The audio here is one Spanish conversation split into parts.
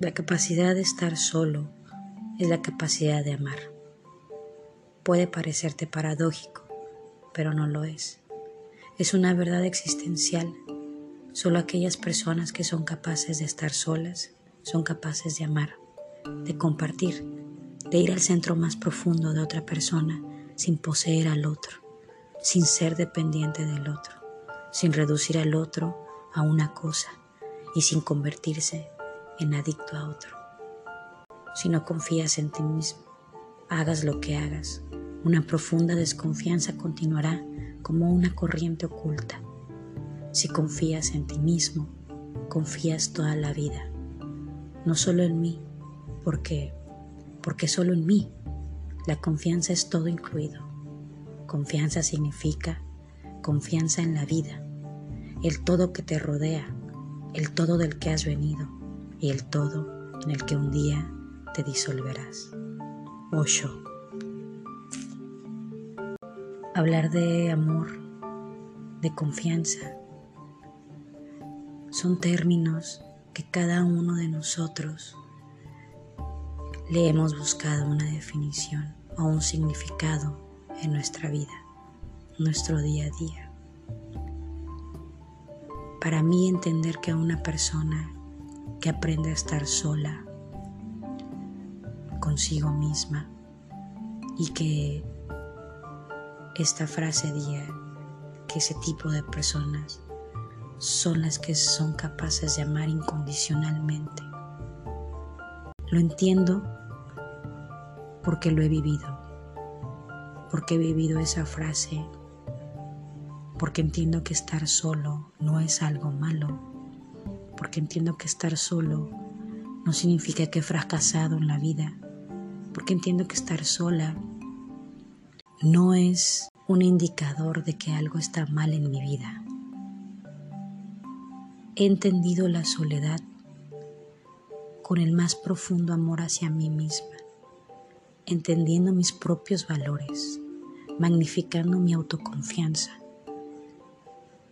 La capacidad de estar solo es la capacidad de amar. Puede parecerte paradójico, pero no lo es. Es una verdad existencial. Solo aquellas personas que son capaces de estar solas son capaces de amar, de compartir, de ir al centro más profundo de otra persona sin poseer al otro, sin ser dependiente del otro, sin reducir al otro a una cosa y sin convertirse en adicto a otro. Si no confías en ti mismo, hagas lo que hagas, una profunda desconfianza continuará como una corriente oculta. Si confías en ti mismo, confías toda la vida, no solo en mí, porque porque solo en mí la confianza es todo incluido. Confianza significa confianza en la vida, el todo que te rodea, el todo del que has venido y el todo en el que un día te disolverás. Osho. Hablar de amor, de confianza, son términos que cada uno de nosotros le hemos buscado una definición o un significado en nuestra vida, nuestro día a día. Para mí entender que una persona que aprende a estar sola consigo misma y que esta frase diga que ese tipo de personas son las que son capaces de amar incondicionalmente. Lo entiendo porque lo he vivido, porque he vivido esa frase, porque entiendo que estar solo no es algo malo, porque entiendo que estar solo no significa que he fracasado en la vida, porque entiendo que estar sola no es un indicador de que algo está mal en mi vida. He entendido la soledad con el más profundo amor hacia mí misma entendiendo mis propios valores, magnificando mi autoconfianza,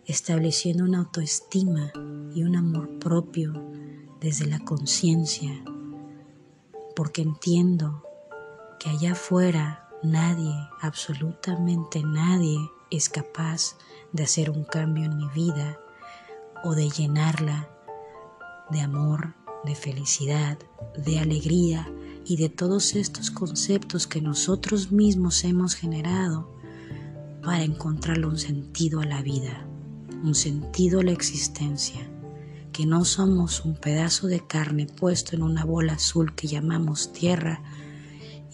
estableciendo una autoestima y un amor propio desde la conciencia, porque entiendo que allá afuera nadie, absolutamente nadie, es capaz de hacer un cambio en mi vida o de llenarla de amor, de felicidad, de alegría, y de todos estos conceptos que nosotros mismos hemos generado para encontrarle un sentido a la vida, un sentido a la existencia, que no somos un pedazo de carne puesto en una bola azul que llamamos tierra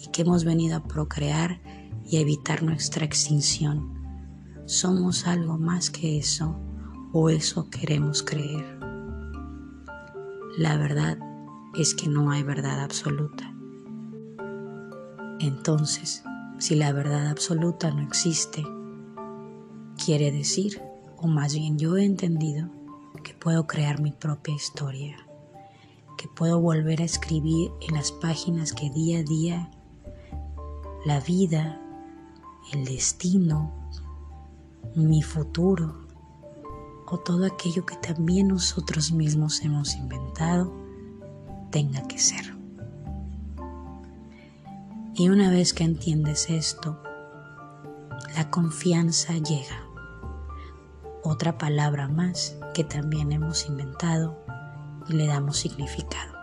y que hemos venido a procrear y a evitar nuestra extinción. Somos algo más que eso, o eso queremos creer. La verdad es que no hay verdad absoluta. Entonces, si la verdad absoluta no existe, quiere decir, o más bien yo he entendido, que puedo crear mi propia historia, que puedo volver a escribir en las páginas que día a día la vida, el destino, mi futuro o todo aquello que también nosotros mismos hemos inventado tenga que ser. Y una vez que entiendes esto, la confianza llega. Otra palabra más que también hemos inventado y le damos significado.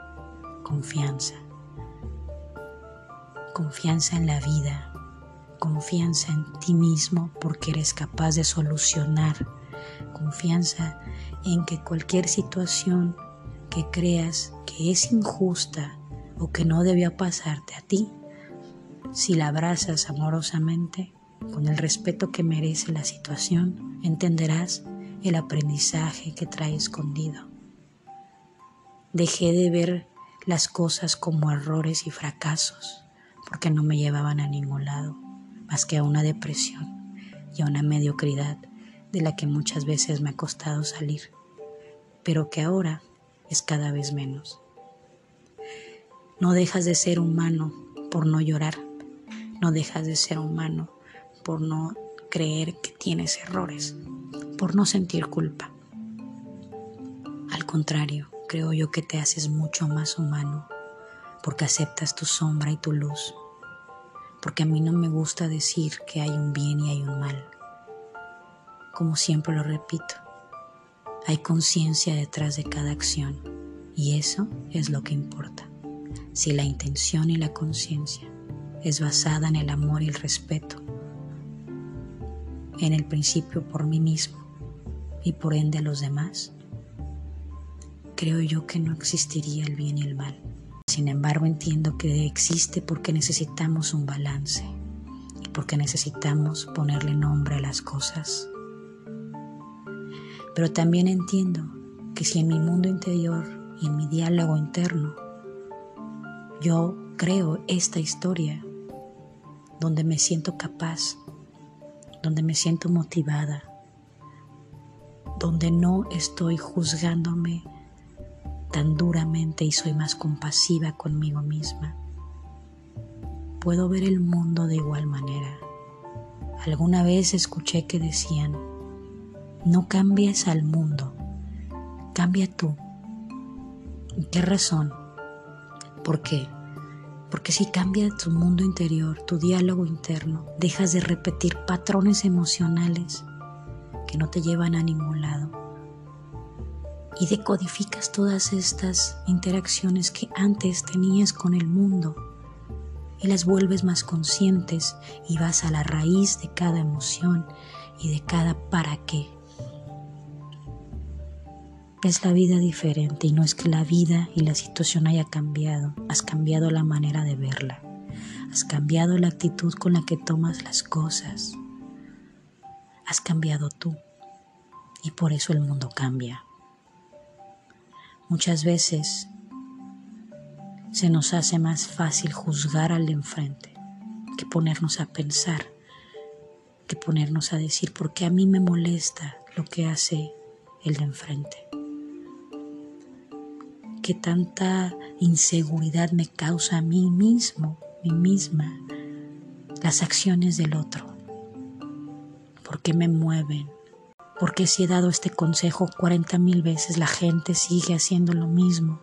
Confianza. Confianza en la vida. Confianza en ti mismo porque eres capaz de solucionar. Confianza en que cualquier situación que creas que es injusta o que no debió pasarte a ti, si la abrazas amorosamente, con el respeto que merece la situación, entenderás el aprendizaje que trae escondido. Dejé de ver las cosas como errores y fracasos, porque no me llevaban a ningún lado, más que a una depresión y a una mediocridad de la que muchas veces me ha costado salir, pero que ahora es cada vez menos. No dejas de ser humano por no llorar no dejas de ser humano por no creer que tienes errores, por no sentir culpa. Al contrario, creo yo que te haces mucho más humano porque aceptas tu sombra y tu luz. Porque a mí no me gusta decir que hay un bien y hay un mal. Como siempre lo repito, hay conciencia detrás de cada acción y eso es lo que importa. Si la intención y la conciencia es basada en el amor y el respeto, en el principio por mí mismo y por ende a los demás, creo yo que no existiría el bien y el mal. Sin embargo, entiendo que existe porque necesitamos un balance y porque necesitamos ponerle nombre a las cosas. Pero también entiendo que si en mi mundo interior y en mi diálogo interno yo creo esta historia donde me siento capaz, donde me siento motivada, donde no estoy juzgándome tan duramente y soy más compasiva conmigo misma. Puedo ver el mundo de igual manera. Alguna vez escuché que decían, no cambies al mundo, cambia tú. ¿Qué razón? ¿Por qué? Porque si cambia tu mundo interior, tu diálogo interno, dejas de repetir patrones emocionales que no te llevan a ningún lado. Y decodificas todas estas interacciones que antes tenías con el mundo y las vuelves más conscientes y vas a la raíz de cada emoción y de cada para qué. Es la vida diferente y no es que la vida y la situación haya cambiado, has cambiado la manera de verla, has cambiado la actitud con la que tomas las cosas, has cambiado tú y por eso el mundo cambia. Muchas veces se nos hace más fácil juzgar al de enfrente que ponernos a pensar, que ponernos a decir, ¿por qué a mí me molesta lo que hace el de enfrente? ¿Qué tanta inseguridad me causa a mí mismo, mí misma, las acciones del otro? ¿Por qué me mueven? porque si he dado este consejo cuarenta mil veces, la gente sigue haciendo lo mismo.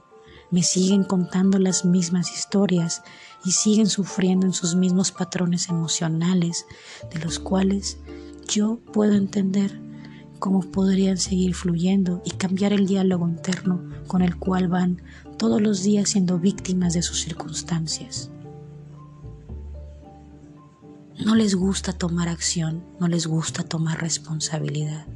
Me siguen contando las mismas historias y siguen sufriendo en sus mismos patrones emocionales, de los cuales yo puedo entender cómo podrían seguir fluyendo y cambiar el diálogo interno con el cual van todos los días siendo víctimas de sus circunstancias. No les gusta tomar acción, no les gusta tomar responsabilidad.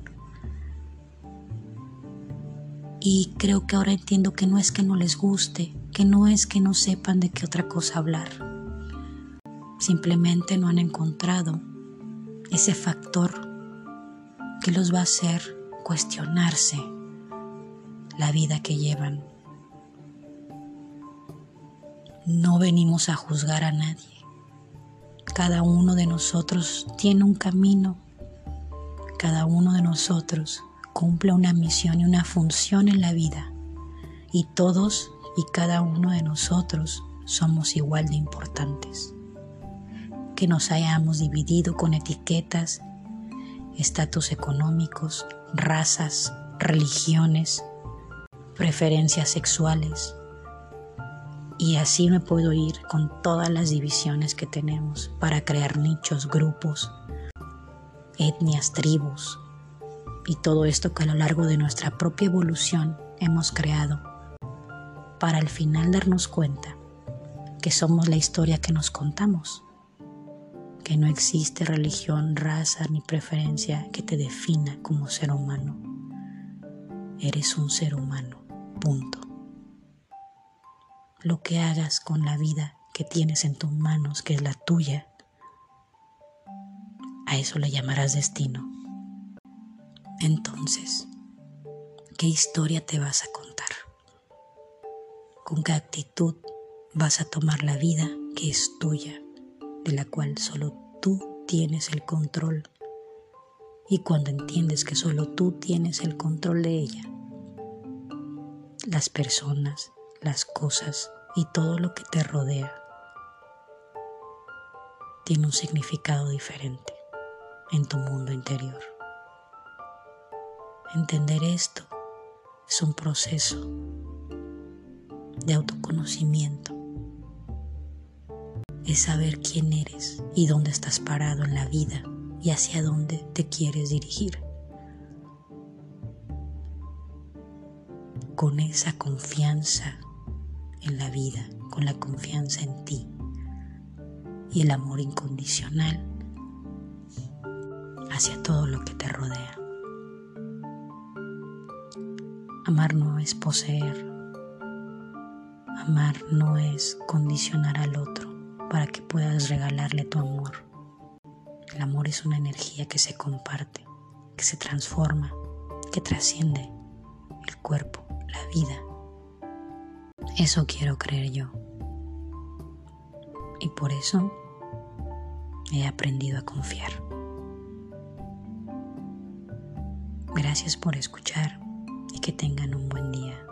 Y creo que ahora entiendo que no es que no les guste, que no es que no sepan de qué otra cosa hablar. Simplemente no han encontrado ese factor que los va a hacer cuestionarse la vida que llevan. No venimos a juzgar a nadie. Cada uno de nosotros tiene un camino. Cada uno de nosotros cumple una misión y una función en la vida. Y todos y cada uno de nosotros somos igual de importantes. Que nos hayamos dividido con etiquetas, estatus económicos, razas, religiones, preferencias sexuales. Y así me puedo ir con todas las divisiones que tenemos para crear nichos, grupos, etnias, tribus, y todo esto que a lo largo de nuestra propia evolución hemos creado, para al final darnos cuenta que somos la historia que nos contamos, que no existe religión, raza ni preferencia que te defina como ser humano. Eres un ser humano, punto. Lo que hagas con la vida que tienes en tus manos, que es la tuya, a eso le llamarás destino. Entonces, ¿qué historia te vas a contar? ¿Con qué actitud vas a tomar la vida que es tuya, de la cual solo tú tienes el control? Y cuando entiendes que solo tú tienes el control de ella, las personas, las cosas y todo lo que te rodea tiene un significado diferente en tu mundo interior. Entender esto es un proceso de autoconocimiento. Es saber quién eres y dónde estás parado en la vida y hacia dónde te quieres dirigir. Con esa confianza en la vida, con la confianza en ti y el amor incondicional hacia todo lo que te rodea. Amar no es poseer. Amar no es condicionar al otro para que puedas regalarle tu amor. El amor es una energía que se comparte, que se transforma, que trasciende el cuerpo, la vida. Eso quiero creer yo. Y por eso he aprendido a confiar. Gracias por escuchar y que tengan un buen día.